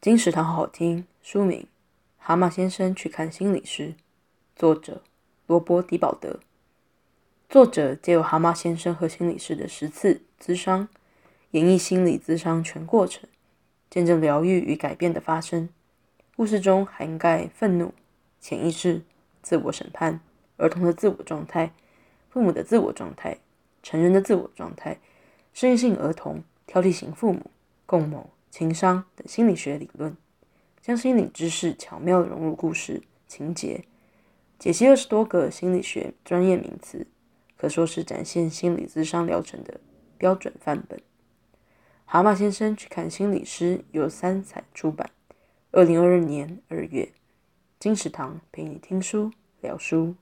金石堂好好听。书名《蛤蟆先生去看心理师》，作者罗伯·狄保德。作者借由蛤蟆先生和心理师的十次咨商，演绎心理咨商全过程，见证疗愈与改变的发生。故事中涵盖愤怒、潜意识、自我审判、儿童的自我状态、父母的自我状态、成人的自我状态、适应性儿童、挑剔型父母、共谋、情商等心理学理论，将心理知识巧妙融入故事情节，解析二十多个心理学专业名词，可说是展现心理咨商疗程的标准范本。蛤蟆先生去看心理师，由三彩出版。二零二二年二月，金石堂陪你听书聊书。